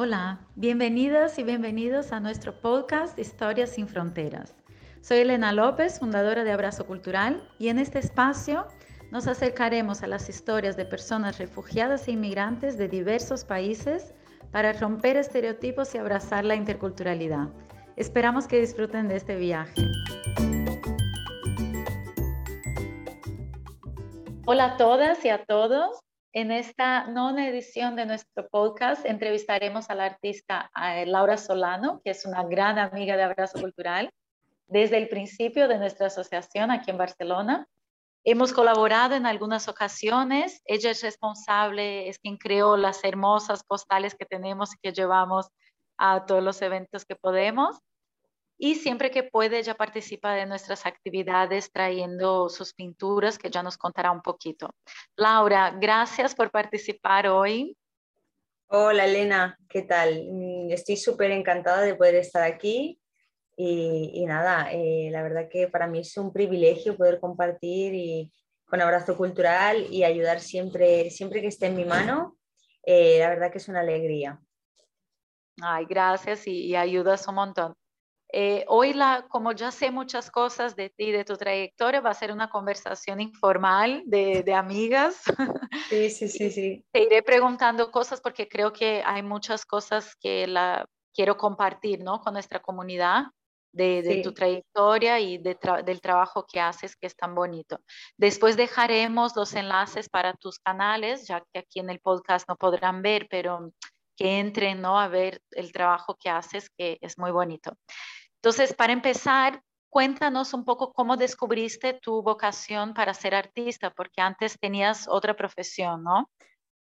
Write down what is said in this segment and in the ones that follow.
Hola, bienvenidas y bienvenidos a nuestro podcast Historias sin Fronteras. Soy Elena López, fundadora de Abrazo Cultural, y en este espacio nos acercaremos a las historias de personas refugiadas e inmigrantes de diversos países para romper estereotipos y abrazar la interculturalidad. Esperamos que disfruten de este viaje. Hola a todas y a todos. En esta nona edición de nuestro podcast entrevistaremos a la artista Laura Solano, que es una gran amiga de Abrazo Cultural desde el principio de nuestra asociación aquí en Barcelona. Hemos colaborado en algunas ocasiones. Ella es responsable, es quien creó las hermosas postales que tenemos y que llevamos a todos los eventos que podemos y siempre que puede ella participa de nuestras actividades trayendo sus pinturas que ya nos contará un poquito. Laura, gracias por participar hoy. Hola Elena, ¿qué tal? Mm, estoy súper encantada de poder estar aquí y, nada, eh, la verdad que para mí es un privilegio poder compartir y, con Abrazo Cultural y ayudar siempre, siempre que esté en mi mano. Eh, la verdad que es una alegría. Ay, gracias y, y ayudas un montón. Eh, hoy, la, como ya sé muchas cosas de ti, de tu trayectoria, va a ser una conversación informal de, de amigas. Sí, sí, sí, sí. Te iré preguntando cosas porque creo que hay muchas cosas que la quiero compartir ¿no? con nuestra comunidad de, de tu trayectoria y de del trabajo que haces, que es tan bonito. Después dejaremos los enlaces para tus canales, ya que aquí en el podcast no podrán ver, pero que entren ¿no? a ver el trabajo que haces, que es muy bonito. Entonces, para empezar, cuéntanos un poco cómo descubriste tu vocación para ser artista, porque antes tenías otra profesión, ¿no?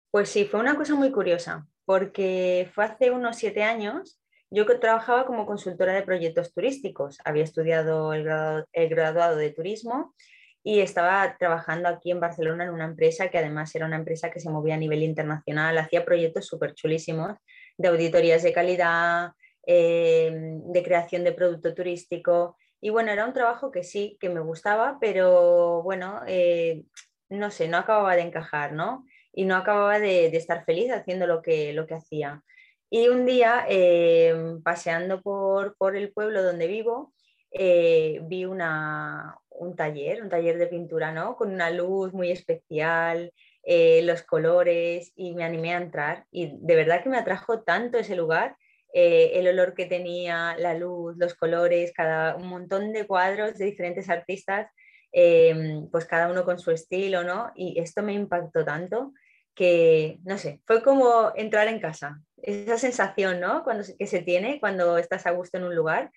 Pues sí, fue una cosa muy curiosa, porque fue hace unos siete años, yo trabajaba como consultora de proyectos turísticos, había estudiado el, graduado de turismo y estaba trabajando aquí en Barcelona en una empresa que además era una empresa que se movía a nivel internacional, hacía proyectos súper chulísimos de auditorías de calidad, eh, de creación de producto turístico. Y bueno, era un trabajo que sí, que me gustaba, pero bueno, eh, no sé, no acababa de encajar, ¿no? Y no acababa de, estar feliz haciendo lo que, lo que hacía. Y un día, eh, paseando por, por, el pueblo donde vivo, vi una, un taller, un taller de pintura, ¿no? Con una luz muy especial, los colores, y me animé a entrar. Y de verdad que me atrajo tanto ese lugar eh, el olor que tenía, la luz, los colores, cada, un montón de cuadros de diferentes artistas, em, pues cada uno con su estilo, ¿no? Y esto me impactó tanto que, no sé, fue como entrar en casa, esa sensación, ¿no? Cuando, que se tiene cuando estás a gusto en un lugar.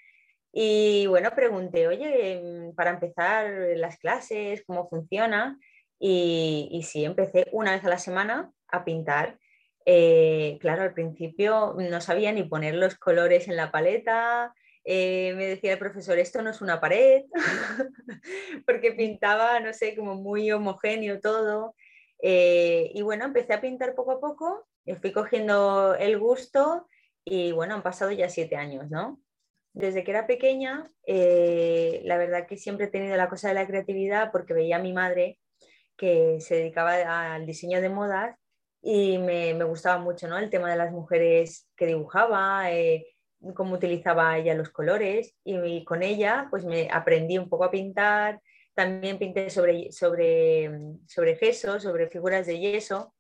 Y bueno, pregunté, oye, em, para empezar las clases, ¿cómo funciona? Y, y sí, empecé una vez a la semana a pintar eh, claro, al principio no sabía ni poner los colores en la paleta. Eh, me decía el profesor, esto no es una pared, porque pintaba, no sé, como muy homogéneo todo. Eh, y bueno, empecé a pintar poco a poco, fui cogiendo el gusto y bueno, han pasado ya siete años, ¿no? Desde que era pequeña, la verdad que siempre he tenido la cosa de la creatividad porque veía a mi madre que se dedicaba al diseño de modas y me, me, gustaba mucho ¿no? el tema de las mujeres que dibujaba, eh, cómo utilizaba ella los colores y, con ella pues me aprendí un poco a pintar, también pinté sobre, sobre, sobre gesso, sobre figuras de yeso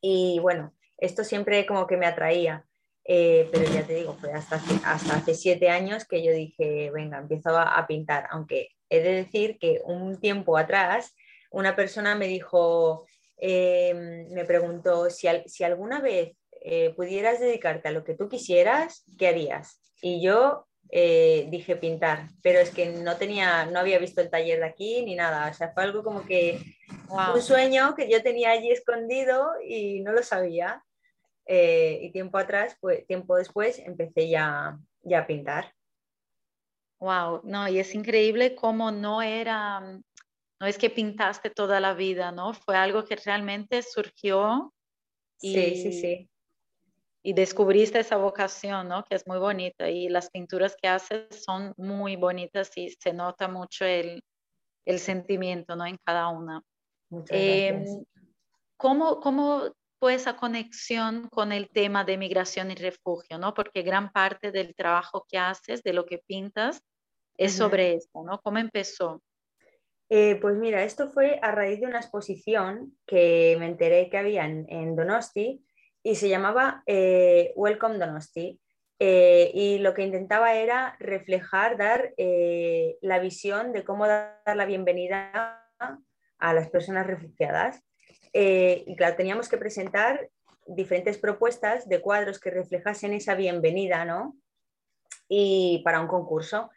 y bueno, esto siempre como que me atraía. Eh, pero ya te digo, fue hasta hace, hasta hace siete años que yo dije, venga, empiezo a, a pintar, aunque he de decir que un tiempo atrás una persona me dijo, Em, me preguntó si, si alguna vez eh, pudieras dedicarte a lo que tú quisieras, ¿qué harías? Y yo eh, dije pintar, pero es que no tenía, no había visto el taller de aquí ni nada, o sea, fue algo como que un sueño que yo tenía allí escondido y no lo sabía. Eh, y tiempo atrás, pues tiempo después, empecé ya, ya a pintar. Wow, no, y es increíble cómo no era no es que pintaste toda la vida, ¿no? Fue algo que realmente surgió y, sí, sí, sí. y descubriste esa vocación, ¿no? Que es muy bonita y las pinturas que haces son muy bonitas y se nota mucho el, sentimiento, ¿no? En cada una. Muchas em, ¿cómo, ¿cómo fue esa conexión con el tema de migración y refugio? ¿no? Porque gran parte del trabajo que haces, de lo que pintas, es sobre esto, ¿no? ¿Cómo empezó? Eh, pues mira, esto fue a raíz de una exposición que me enteré que había en, Donosti y se llamaba eh, Welcome Donosti. Eh, y lo que intentaba era reflejar, dar la visión de cómo dar la bienvenida a las personas refugiadas. Y claro, teníamos que presentar diferentes propuestas de cuadros que reflejasen esa bienvenida, ¿no? Y para un concurso.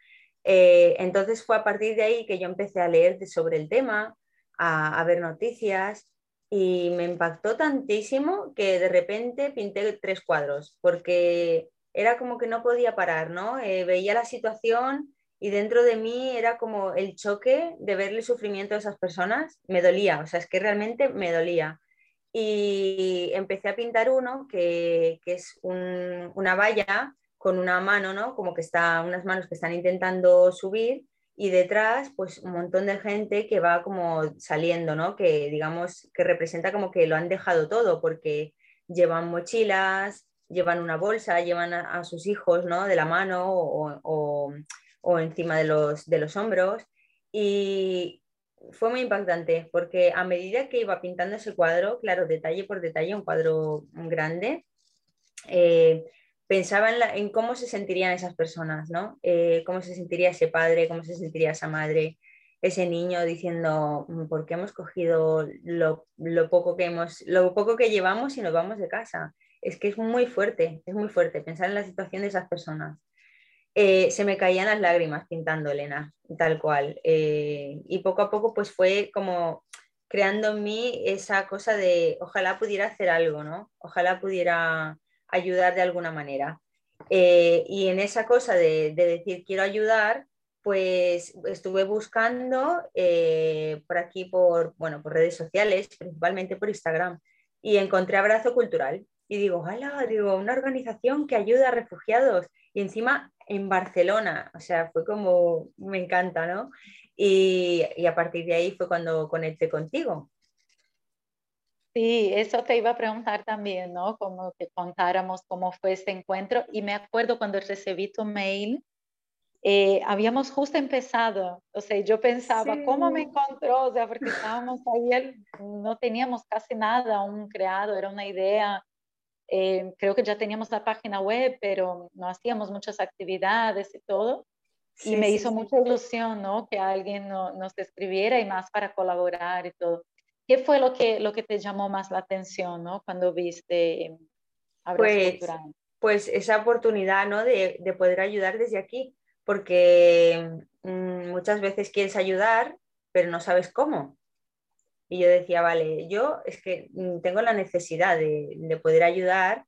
Eh, entonces fue a partir de ahí que yo empecé a leer sobre el tema, a, ver noticias y me impactó tantísimo que de repente pinté tres cuadros porque era como que no podía parar, ¿no? Eh, veía la situación y dentro de mí era como el choque de ver el sufrimiento de esas personas, me dolía, o sea, es que realmente me dolía. Y empecé a pintar uno que, es una valla con una mano, ¿no? Como que está, unas manos que están intentando subir y detrás, pues un montón de gente que va como saliendo, ¿no? Que digamos que representa como que lo han dejado todo porque llevan mochilas, llevan una bolsa, llevan a, sus hijos, ¿no? De la mano o, o, encima de los, de los hombros. Y fue muy impactante porque a medida que iba pintando ese cuadro, claro, detalle por detalle, un cuadro grande, eh, pensaba en, cómo se sentirían esas personas, ¿no? Eh, cómo se sentiría ese padre, cómo se sentiría esa madre, ese niño diciendo, mm, ¿por qué hemos cogido lo, poco que hemos, lo poco que llevamos y nos vamos de casa? Es que es muy fuerte, es muy fuerte pensar en la situación de esas personas. Eh, se me caían las lágrimas pintando Elena, tal cual. Eh, y poco a poco pues fue como creando en mí esa cosa de ojalá pudiera hacer algo, ¿no? Ojalá pudiera ayudar de alguna manera. Eh, y en esa cosa de, decir quiero ayudar, pues estuve buscando por aquí, por, bueno, por redes sociales, principalmente por Instagram, y encontré Abrazo Cultural. Y digo, hola, digo, una organización que ayuda a refugiados. Y encima en Barcelona, o sea, fue como, me encanta, ¿no? Y, y a partir de ahí fue cuando conecté contigo. Sí, eso te iba a preguntar también, ¿no? Como que contáramos cómo fue este encuentro. Y me acuerdo cuando recibí tu mail, eh, habíamos justo empezado, o sea, yo pensaba, ¿cómo me encontró? O sea, porque estábamos ahí, no teníamos casi nada aún creado, era una idea. Eh, creo que ya teníamos la página web, pero no hacíamos muchas actividades y todo. y me hizo mucha ilusión, ¿no? Que alguien nos escribiera y más para colaborar y todo. ¿Qué fue lo que, lo que te llamó más la atención ¿no? cuando viste pues, pues esa oportunidad ¿no? de, de, poder ayudar desde aquí, porque mm, muchas veces quieres ayudar, pero no sabes cómo. Y yo decía, vale, yo es que mm, tengo la necesidad de, de poder ayudar,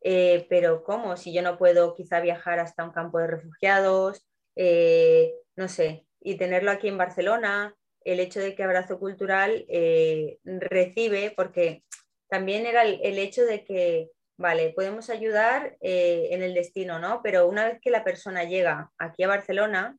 eh, pero ¿cómo? Si yo no puedo quizá viajar hasta un campo de refugiados, eh, no sé, y tenerlo aquí en Barcelona, el hecho de que Abrazo Cultural eh, recibe, porque también era el, hecho de que, vale, podemos ayudar en el destino, ¿no? Pero una vez que la persona llega aquí a Barcelona,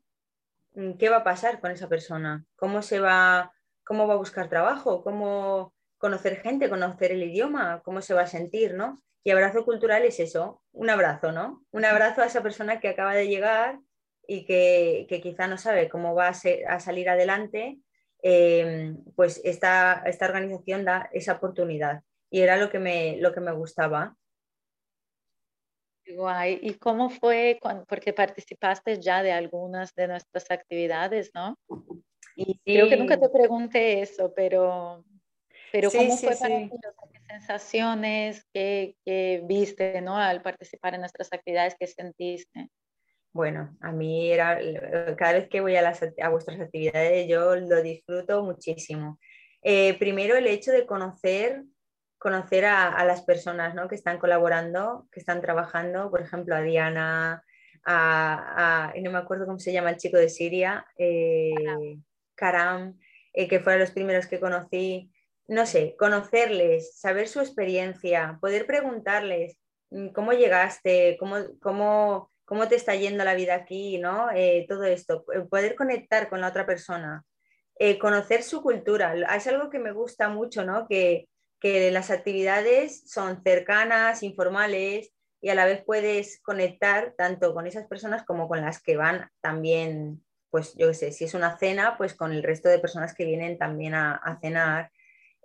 mm, ¿qué va a pasar con esa persona? ¿Cómo se va, cómo va a buscar trabajo? ¿Cómo conocer gente, conocer el idioma? ¿Cómo se va a sentir, ¿no? Y abrazo cultural es eso, un abrazo, ¿no? Un abrazo a esa persona que acaba de llegar y que, quizá no sabe cómo va a salir adelante Em, pues esta, esta organización da esa oportunidad y era lo que me, lo que me gustaba. Guay. ¿Y cómo fue? porque participaste ya de algunas de nuestras actividades, ¿no? Y creo que nunca te pregunté eso, pero, pero ¿cómo fue para ti? ¿Qué sensaciones, qué, qué, viste, ¿no? Al participar en nuestras actividades, ¿qué sentiste? Bueno, a mí era, cada vez que voy a, las, a vuestras actividades yo lo disfruto muchísimo. Eh, primero el hecho de conocer, conocer a, las personas ¿no? que están colaborando, que están trabajando, por ejemplo, a Diana, a, no me acuerdo cómo se llama el chico de Siria, eh, Karam, eh, que fueron los primeros que conocí. No sé, conocerles, saber su experiencia, poder preguntarles mm, cómo llegaste, cómo, cómo cómo te está yendo la vida aquí, ¿no? Eh, todo esto, eh, poder conectar con la otra persona, conocer su cultura, es algo que me gusta mucho, ¿no? Que que las actividades son cercanas, informales y a la vez puedes conectar tanto con esas personas como con las que van también, pues yo qué sé, si es una cena, pues con el resto de personas que vienen también a, cenar.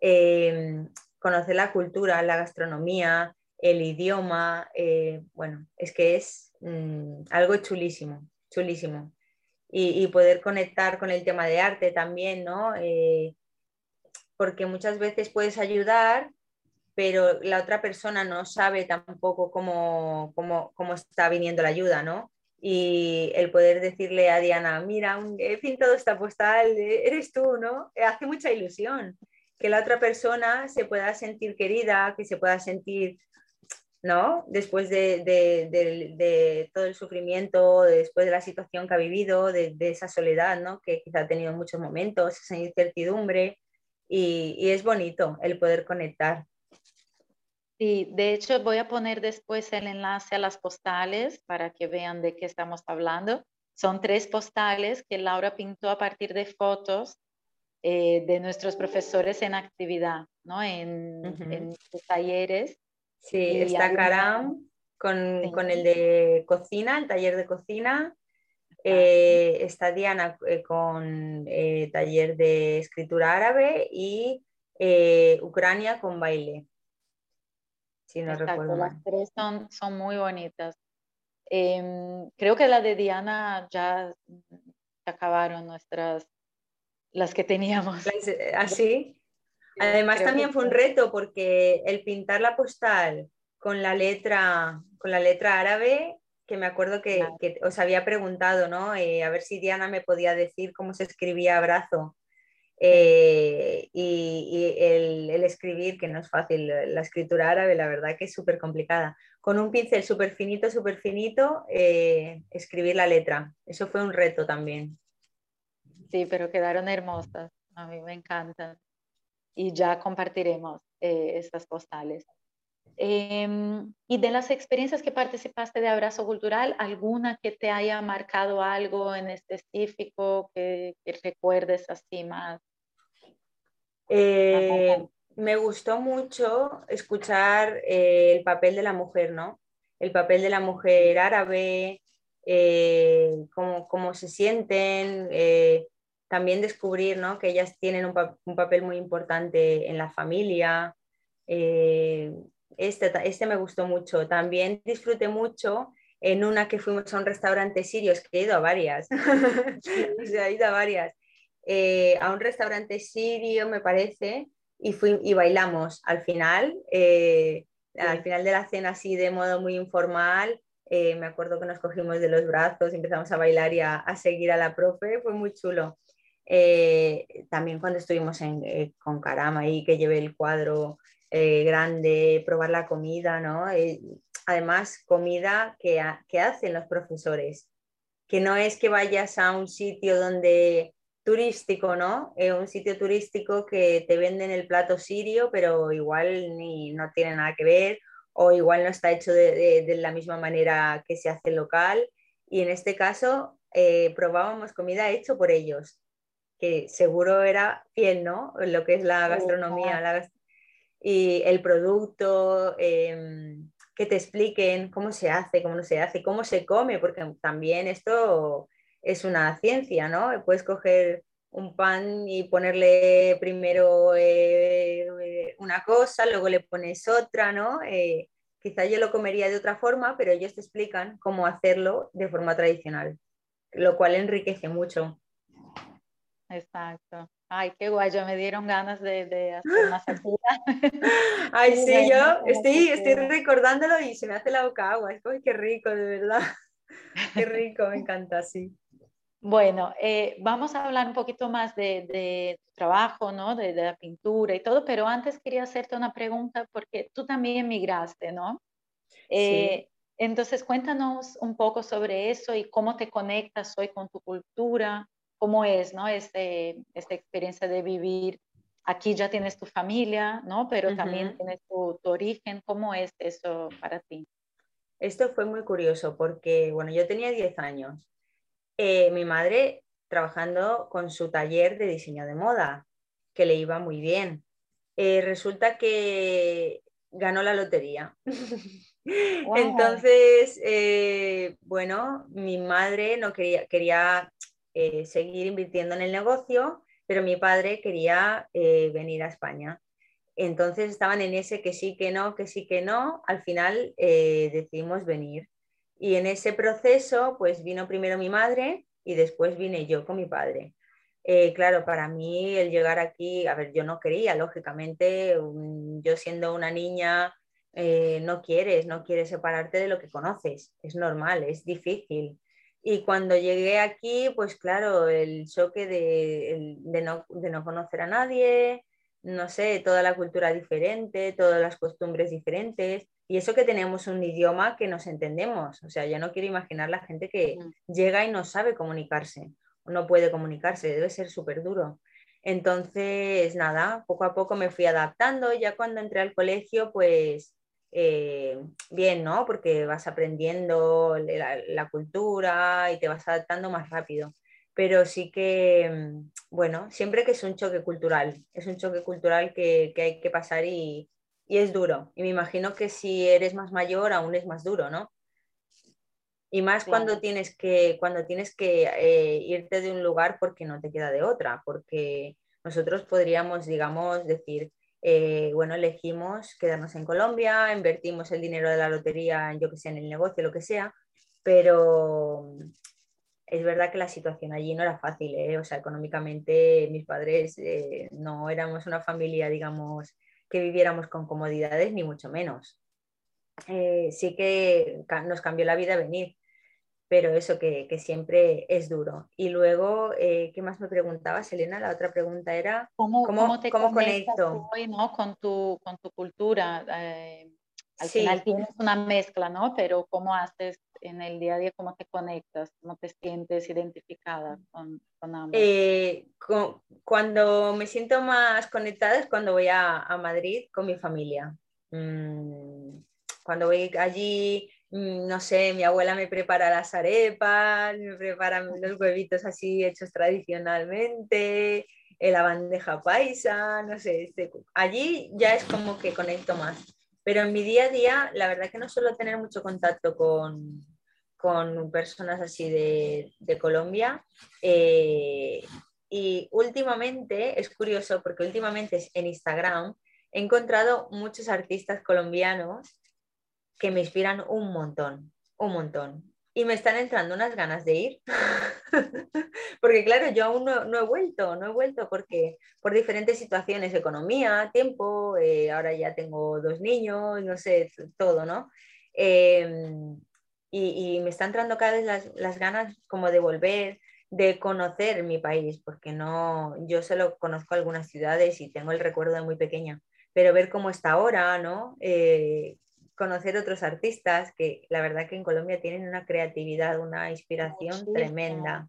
Em, conocer la cultura, la gastronomía, el idioma, eh, bueno, es que es mm, algo chulísimo, chulísimo. Y, poder conectar con el tema de arte también, ¿no? Eh, porque muchas veces puedes ayudar, pero la otra persona no sabe tampoco cómo, cómo, está viniendo la ayuda, ¿no? Y el poder decirle a Diana, mira, he pintado esta postal, eres tú, ¿no? Hace mucha ilusión que la otra persona se pueda sentir querida, que se pueda sentir, ¿no? Después de, todo el sufrimiento, después de la situación que ha vivido, de, esa soledad, ¿no? Que quizá ha tenido muchos momentos, esa incertidumbre, y, es bonito el poder conectar. Sí, de hecho voy a poner después el enlace a las postales para que vean de qué estamos hablando. Son tres postales que Laura pintó a partir de fotos eh, de nuestros profesores en actividad, ¿no? En, sus talleres. Sí, está Karam con, el de cocina, el taller de cocina. Eh, está Diana eh, con taller de escritura árabe y Ucrania con baile. No recuerdo Las tres son, son muy bonitas. Em, creo que la de Diana ya se acabaron nuestras las que teníamos. Así. Ah, Además también fue un reto porque el pintar la postal con la letra, con la letra árabe, que me acuerdo que, os había preguntado, ¿no? Eh, a ver si Diana me podía decir cómo se escribía abrazo. Eh, y, el, escribir, que no es fácil, la escritura árabe, la verdad que es súper complicada. Con un pincel súper finito, súper finito, eh, escribir la letra. Eso fue un reto también. Sí, pero quedaron hermosas. A mí me encantan. Y ya compartiremos eh, estas postales. Em, y de las experiencias que participaste de Abrazo Cultural, ¿alguna que te haya marcado algo en específico que, recuerdes así más? Eh, me gustó mucho escuchar eh, el papel de la mujer, ¿no? El papel de la mujer árabe, cómo, cómo, se sienten, también descubrir ¿no? que ellas tienen un, papel muy importante en la familia. Eh, este, este me gustó mucho. También disfruté mucho en una que fuimos a un restaurante sirio, es que he ido a varias, o sea, he ido a varias, eh, a un restaurante sirio me parece, y, fui, y bailamos al final, eh, al final de la cena así de modo muy informal, me acuerdo que nos cogimos de los brazos, empezamos a bailar y a, a seguir a la profe, fue muy chulo. Eh, también cuando estuvimos eh, con Carama ahí, que llevé el cuadro eh, grande, probar la comida, ¿no? además, comida que, que, hacen los profesores, que no es que vayas a un sitio donde turístico, ¿no? un sitio turístico que te venden el plato sirio, pero igual ni, no tiene nada que ver, o igual no está hecho de, de la misma manera que se hace local. Y en este caso, probábamos comida hecho por ellos que seguro era fiel, ¿no? Lo que es la gastronomía y el producto, em, que te expliquen cómo se hace, cómo no se hace, cómo se come, porque también esto es una ciencia, ¿no? Puedes coger un pan y ponerle primero eh, una cosa, luego le pones otra, ¿no? Eh, quizá yo lo comería de otra forma, pero ellos te explican cómo hacerlo de forma tradicional, lo cual enriquece mucho. Exacto. Ay, qué guay, ya me dieron ganas de, de hacer más. Ay, sí, yo estoy, estoy recordándolo y se me hace la boca agua. Es qué rico, de verdad. Qué rico, me encanta, sí. Bueno, eh, vamos a hablar un poquito más de, de tu trabajo, ¿no? De, de, la pintura y todo, pero antes quería hacerte una pregunta porque tú también migraste, ¿no? Eh, entonces, cuéntanos un poco sobre eso y cómo te conectas hoy con tu cultura cómo es, ¿no? Este, esta experiencia de vivir. Aquí ya tienes tu familia, ¿no? Pero también tienes tu, origen. ¿Cómo es eso para ti? Esto fue muy curioso porque, bueno, yo tenía 10 años. Eh, mi madre trabajando con su taller de diseño de moda, que le iba muy bien. eh, resulta que ganó la lotería. Entonces, eh, bueno, mi madre no quería, quería eh, seguir invirtiendo en el negocio, pero mi padre quería venir a España. Entonces estaban en ese que sí, que no, que sí, que no. Al final decidimos venir. Y en ese proceso, pues vino primero mi madre y después vine yo con mi padre. Eh, claro, para mí el llegar aquí, a ver, yo no quería, lógicamente, yo siendo una niña, eh, no quieres, no quieres separarte de lo que conoces, es normal, es difícil. Y cuando llegué aquí, pues claro, el choque de, no, de no conocer a nadie, no sé, toda la cultura diferente, todas las costumbres diferentes. Y eso que tenemos un idioma que nos entendemos. O sea, yo no quiero imaginar la gente que llega y no sabe comunicarse, no puede comunicarse, debe ser súper duro. Entonces, nada, poco a poco me fui adaptando. Ya cuando entré al colegio, pues eh, bien, ¿no? Porque vas aprendiendo la, cultura y te vas adaptando más rápido. Pero sí que, mm, bueno, siempre que es un choque cultural, es un choque cultural que, que hay que pasar y, y es duro. Y me imagino que si eres más mayor aún es más duro, ¿no? Y más cuando tienes que, cuando tienes que eh, irte de un lugar porque no te queda de otra, porque nosotros podríamos, digamos, decir, eh, bueno, elegimos quedarnos en Colombia, invertimos el dinero de la lotería, yo que sé, en el negocio, lo que sea, pero es verdad que la situación allí no era fácil, ¿eh? o sea, económicamente mis padres no éramos una familia, digamos, que viviéramos con comodidades, ni mucho menos. Eh, sí que nos cambió la vida venir, pero eso que, siempre es duro. Y luego, eh, ¿qué más me preguntabas, Elena? La otra pregunta era, ¿cómo, cómo, te conecto? ¿no? con, tu, con tu cultura? Eh, al final tienes una mezcla, ¿no? Pero ¿cómo haces en el día a día, cómo te conectas, cómo te sientes identificada con, con ambos? Eh, cuando me siento más conectada es cuando voy a, a Madrid con mi familia. Mm, cuando voy allí, mm, no sé, mi abuela me prepara las arepas, me prepara los huevitos así hechos tradicionalmente, la bandeja paisa, no sé, este, allí ya es como que conecto más. Pero en mi día a día, la verdad que no suelo tener mucho contacto con, con personas así de, de Colombia. Eh, y últimamente, es curioso porque últimamente en Instagram he encontrado muchos artistas colombianos que me inspiran un montón, un montón. Y me están entrando unas ganas de ir. porque claro, yo aún no, he vuelto, no he vuelto porque por diferentes situaciones, economía, tiempo, eh, ahora ya tengo dos niños, no sé, todo, ¿no? Eh, y, me está entrando cada vez las, ganas como de volver, de conocer mi país, porque no, yo solo conozco algunas ciudades y tengo el recuerdo de muy pequeña, pero ver cómo está ahora, ¿no? Eh, conocer otros artistas que la verdad que en Colombia tienen una creatividad, una inspiración tremenda,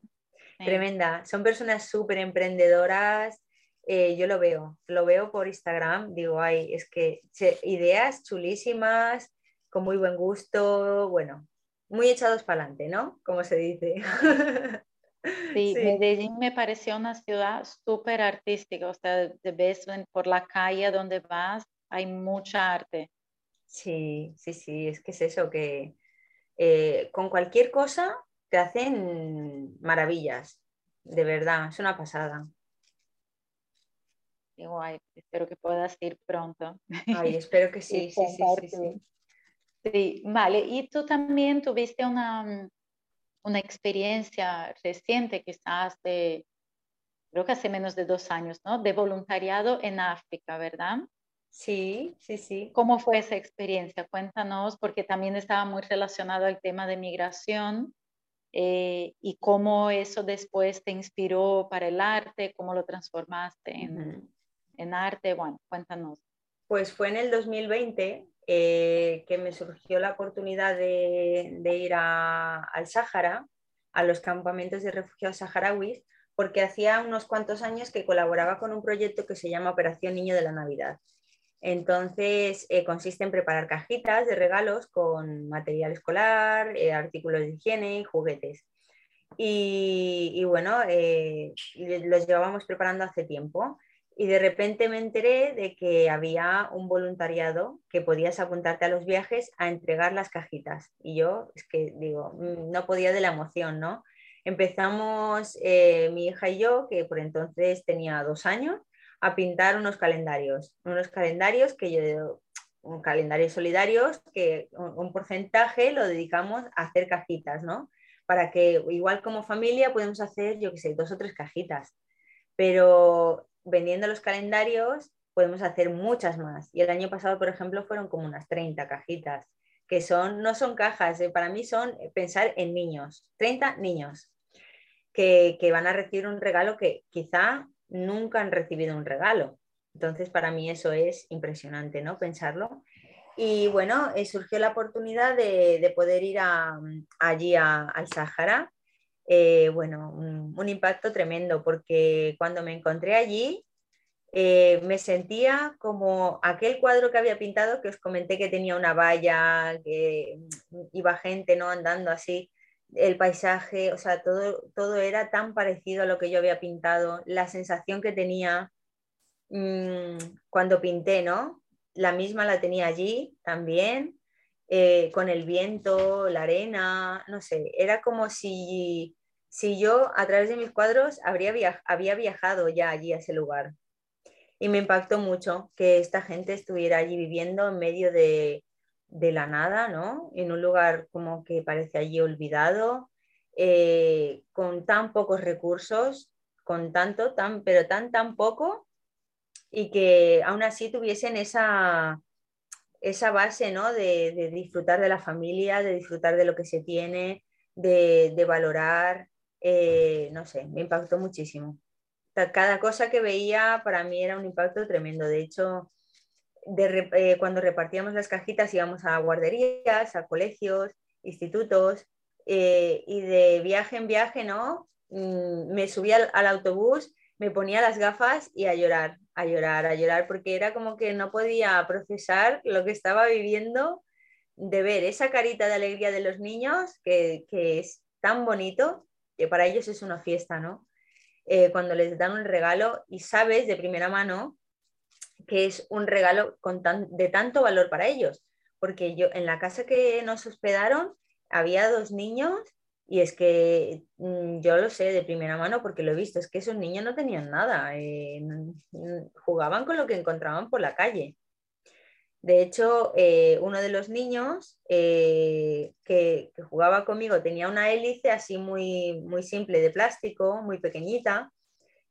tremenda. Son personas súper emprendedoras, eh, yo lo veo, lo veo por Instagram, digo, ay, es que ideas chulísimas, con muy buen gusto, bueno, muy echados para adelante, ¿no? Como se dice. Sí, Medellín me pareció una ciudad súper artística, o sea, ves por la calle donde vas, hay mucha arte. Sí, sí, sí, es que es eso, que eh, con cualquier cosa te hacen maravillas, de verdad, es una pasada. Igual, espero que puedas ir pronto. Ay, espero que sí, sí, sí, sí. Sí, vale. Y tú también tuviste una, una experiencia reciente, quizás de, creo que hace menos de dos años, ¿no? De voluntariado en África, ¿verdad? Sí, sí, sí. ¿Cómo fue esa experiencia? Cuéntanos, porque también estaba muy relacionado al tema de migración eh, y cómo eso después te inspiró para el arte, cómo lo transformaste en, en arte. Bueno, cuéntanos. Pues fue en el 2020 eh, que me surgió la oportunidad de, ir al Sáhara, a los campamentos de refugiados saharauis, porque hacía unos cuantos años que colaboraba con un proyecto que se llama Operación Niño de la Navidad. Entonces, eh, consiste en preparar cajitas de regalos con material escolar, eh, artículos de higiene y juguetes. Y, bueno, los llevábamos preparando hace tiempo y de repente me enteré de que había un voluntariado que podías apuntarte a los viajes a entregar las cajitas. Y yo, es que digo, mm, no podía de la emoción, ¿no? Empezamos eh, mi hija y yo, que por entonces tenía dos años, a pintar unos calendarios, unos calendarios que yo, un calendario solidarios, que un, porcentaje lo dedicamos a hacer cajitas, ¿no? Para que igual como familia podemos hacer, yo qué sé, dos o tres cajitas, pero vendiendo los calendarios podemos hacer muchas más. Y el año pasado, por ejemplo, fueron como unas 30 cajitas, que son, no son cajas, eh, para mí son pensar en niños, 30 niños que, que van a recibir un regalo que quizá nunca han recibido un regalo. Entonces, para mí eso es impresionante, ¿no? Pensarlo. Y bueno, eh, surgió la oportunidad de, poder ir allí al Sáhara. Eh, bueno, un, impacto tremendo porque cuando me encontré allí eh, me sentía como aquel cuadro que había pintado que os comenté que tenía una valla, que iba gente ¿no? andando así, el paisaje, o sea, todo, todo era tan parecido a lo que yo había pintado, la sensación que tenía mm, cuando pinté, ¿no? La misma la tenía allí también, eh, con el viento, la arena, no sé, era como si, si yo a través de mis cuadros habría había viajado ya allí a ese lugar. Y me impactó mucho que esta gente estuviera allí viviendo en medio de, de la nada, ¿no? En un lugar como que parece allí olvidado, eh, con tan pocos recursos, con tanto, tan, pero tan, tan poco, y que aún así tuviesen esa, esa base, ¿no? De, disfrutar de la familia, de disfrutar de lo que se tiene, de, valorar, eh, no sé, me impactó muchísimo. Cada cosa que veía para mí era un impacto tremendo. De hecho, eh, cuando repartíamos las cajitas íbamos a guarderías, a colegios, institutos, eh, y de viaje en viaje, ¿no? Mm, me subía al, autobús, me ponía las gafas y a llorar, a llorar, a llorar, porque era como que no podía procesar lo que estaba viviendo de ver esa carita de alegría de los niños, que, es tan bonito, que para ellos es una fiesta, ¿no? Eh, cuando les dan un regalo y sabes de primera mano que es un regalo de tanto valor para ellos. Porque yo en la casa que nos hospedaron había dos niños y es que mm, yo lo sé de primera mano porque lo he visto, es que esos niños no tenían nada, eh, jugaban con lo que encontraban por la calle. De hecho, eh, uno de los niños eh, que, que, jugaba conmigo tenía una hélice así muy, muy simple de plástico, muy pequeñita,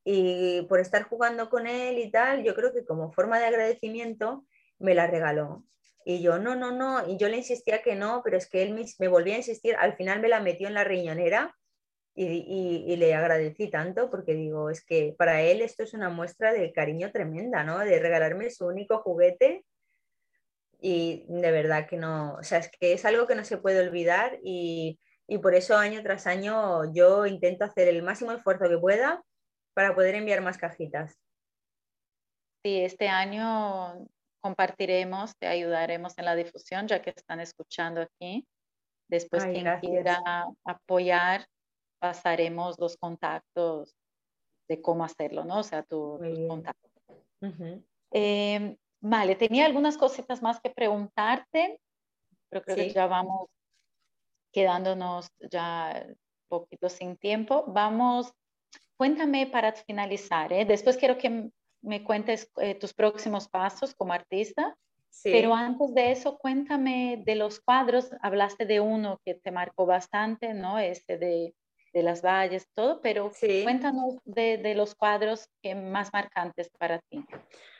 y por estar jugando con él y tal, yo creo que como forma de agradecimiento me la regaló. Y yo, no, no, no, y yo le insistía que no, pero es que él me, volvía a insistir, al final me la metió en la riñonera y, y, le agradecí tanto porque digo, es que para él esto es una muestra de cariño tremenda, ¿no? De regalarme su único juguete y de verdad que no, o sea, es que es algo que no se puede olvidar y, y por eso año tras año yo intento hacer el máximo esfuerzo que pueda para poder enviar más cajitas. Sí, este año compartiremos, te ayudaremos en la difusión, ya que están escuchando aquí. Después, quien quiera apoyar, pasaremos los contactos de cómo hacerlo, ¿no? O sea, tu, tus contactos. Em, vale, tenía algunas cositas más que preguntarte, pero creo que ya vamos quedándonos ya un poquito sin tiempo. Vamos Cuéntame para finalizar, ¿eh? después quiero que me cuentes eh, tus próximos pasos como artista, pero antes de eso, cuéntame de los cuadros, hablaste de uno que te marcó bastante, ¿no? Este de, de las valles, todo, pero cuéntanos de, de, los cuadros que más marcantes para ti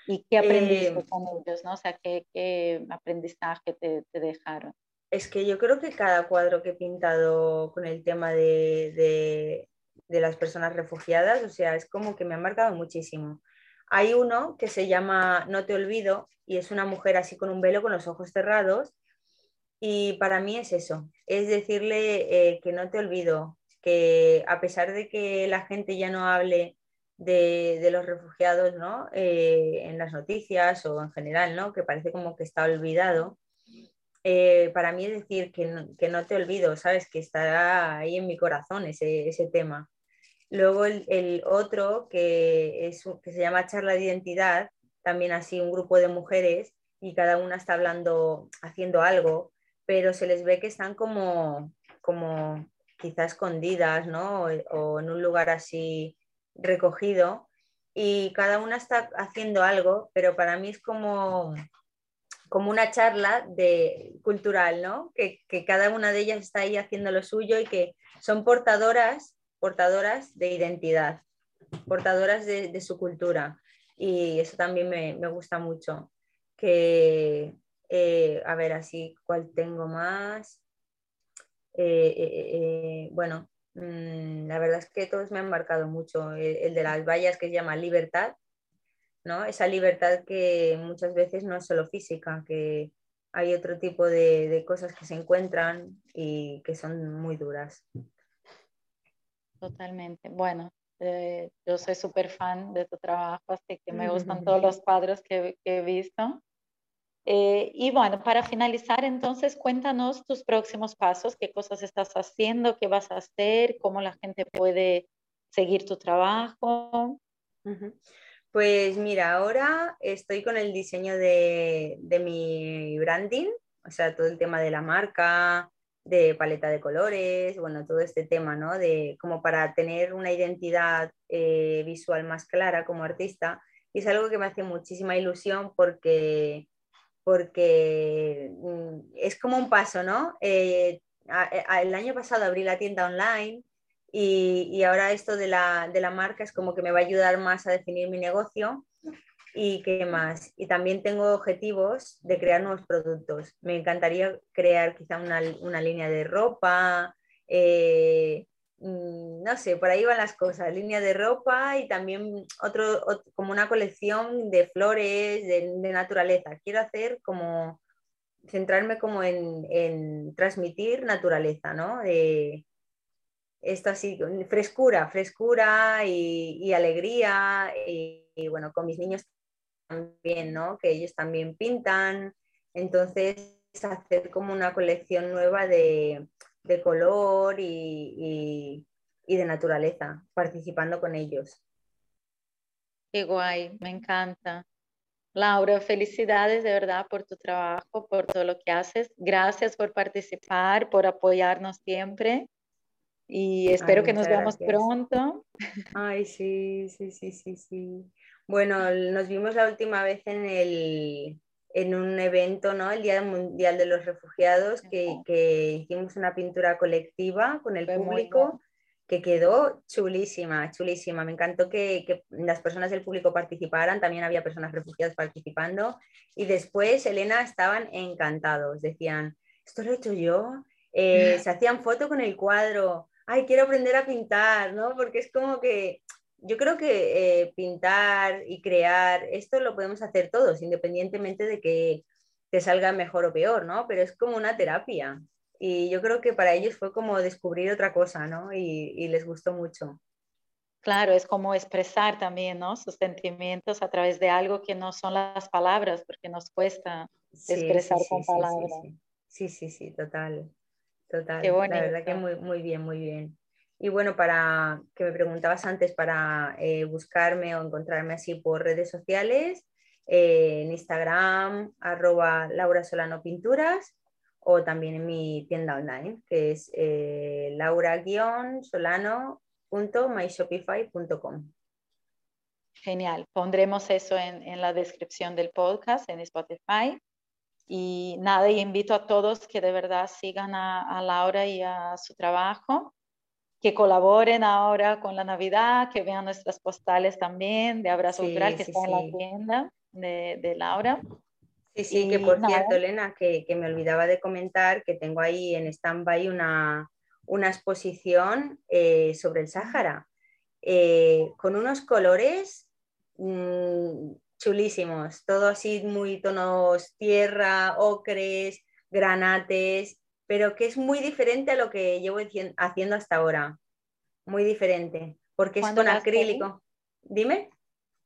y qué aprendiste eh, con ellos, ¿no? O sea, qué, qué aprendizaje te, te, dejaron. Es que yo creo que cada cuadro que he pintado con el tema de, de las personas refugiadas, o sea, es como que me ha marcado muchísimo. Hay uno que se llama No te olvido y es una mujer así con un velo con los ojos cerrados y para mí es eso, es decirle eh, que no te olvido, que a pesar de que la gente ya no hable de, los refugiados ¿no? Eh, en las noticias o en general, ¿no? que parece como que está olvidado, eh, para mí es decir que no, que no, te olvido, ¿sabes? Que estará ahí en mi corazón ese, ese tema. Luego el, otro que, es, que se llama Charla de Identidad, también así un grupo de mujeres y cada una está hablando, haciendo algo, pero se les ve que están como, como quizá escondidas, ¿no? O, en un lugar así recogido y cada una está haciendo algo, pero para mí es como, como una charla de, cultural, ¿no? Que, cada una de ellas está ahí haciendo lo suyo y que son portadoras, portadoras de identidad, portadoras de, su cultura. Y eso también me, gusta mucho. Que, eh, a ver, así, ¿cuál tengo más? Eh, eh, bueno, mm, la verdad es que todos me han marcado mucho. El, de las vallas que se llama Libertad, ¿no? Esa libertad que muchas veces no es solo física, que hay otro tipo de, de cosas que se encuentran y que son muy duras. Totalmente. Bueno, yo soy súper fan de tu trabajo, así que me gustan todos los cuadros que, que he visto. Eh, y bueno, para finalizar, entonces cuéntanos tus próximos pasos, qué cosas estás haciendo, qué vas a hacer, cómo la gente puede seguir tu trabajo. Pues mira, ahora estoy con el diseño de, de, mi branding, o sea, todo el tema de la marca, de paleta de colores, bueno, todo este tema, ¿no? De como para tener una identidad eh, visual más clara como artista. Y es algo que me hace muchísima ilusión porque porque mm, es como un paso, ¿no? Eh, el año pasado abrí la tienda online y, ahora esto de la, de la, marca es como que me va a ayudar más a definir mi negocio y qué más. Y también tengo objetivos de crear nuevos productos. Me encantaría crear quizá una, una línea de ropa, eh, Mm, no sé, por ahí van las cosas, línea de ropa y también otro, como una colección de flores, de, naturaleza. Quiero hacer como, centrarme como en, transmitir naturaleza, ¿no? Esto así, frescura, frescura y, alegría y, y, bueno, con mis niños también, ¿no? Que ellos también pintan, entonces hacer como una colección nueva de de color y, de naturaleza, participando con ellos. Qué me encanta. Laura, felicidades de verdad por tu trabajo, por todo lo que haces. Gracias por participar, por apoyarnos siempre. Y espero que nos veamos pronto. Ay, sí, sí, sí, sí, sí. Bueno, nos vimos la última vez en el, en un evento, ¿no? El Día Mundial de los Refugiados, que, hicimos una pintura colectiva con el público que quedó chulísima, chulísima. Me encantó que, las personas del público participaran, también había personas refugiadas participando y después, Elena, estaban encantados, decían, esto lo he hecho yo, eh, se hacían foto con el cuadro, ay, quiero aprender a pintar, ¿no? Porque es como que yo creo que eh, pintar y crear, esto lo podemos hacer todos, independientemente de que te salga mejor o peor, ¿no? Pero es como una terapia. Y yo creo que para ellos fue como descubrir otra cosa, ¿no? Y, les gustó mucho. Claro, es como expresar también, ¿no? Sus sentimientos a través de algo que no son las palabras, porque nos cuesta expresar con palabras. Sí, sí, sí, total. Total. La verdad que muy, muy bien, muy bien. Y bueno, para que me preguntabas antes, para eh, buscarme o encontrarme así por redes sociales, eh, en Instagram, arroba Laura Solano Pinturas, o también en mi tienda online, que es eh, laura-solano.myshopify.com. Genial, pondremos eso en, la descripción del podcast en Spotify. Y nada, y invito a todos que de verdad sigan a Laura y a su trabajo que colaboren ahora con la Navidad, que vean nuestras postales también de Abrazo Cultural que está en la tienda de, Laura. Sí, sí, que por cierto, Elena, que, me olvidaba de comentar que tengo ahí en stand-by una, una, exposición eh, sobre el Sáhara, eh, con unos colores mm, chulísimos, todo así muy tonos tierra, ocres, granates, pero que es muy diferente a lo que llevo haciendo hasta ahora. Muy diferente, porque es con acrílico. Dime.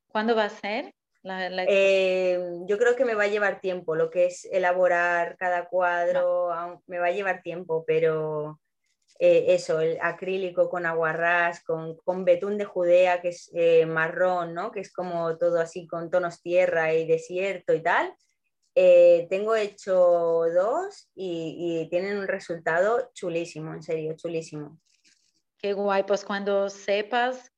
¿Cuándo va a ser? Eh, yo creo que me va a llevar tiempo, lo que es elaborar cada cuadro, me va a llevar tiempo, pero, eh, eso, el acrílico con aguarrás, con, con betún de Judea, que es eh, marrón, ¿no? que es como todo así con tonos tierra y desierto y tal. Eh, tengo hecho dos y, tienen un resultado chulísimo, en serio, chulísimo. Qué guay, pues cuando sepas,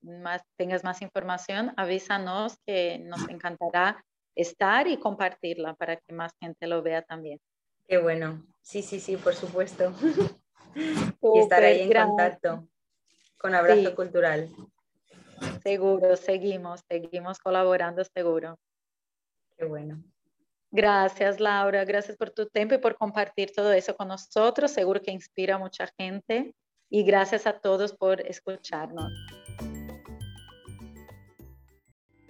más, tengas más información, avísanos que nos encantará estar y compartirla para que más gente lo vea también. Qué bueno, sí, sí, sí, por supuesto. y estar ahí en contacto con Abrazo Cultural. Seguro, seguimos, seguimos colaborando seguro. Qué bueno. Gracias, Laura. Gracias por tu tiempo y por compartir todo eso con nosotros. Seguro que inspira a mucha gente. Y gracias a todos por escucharnos.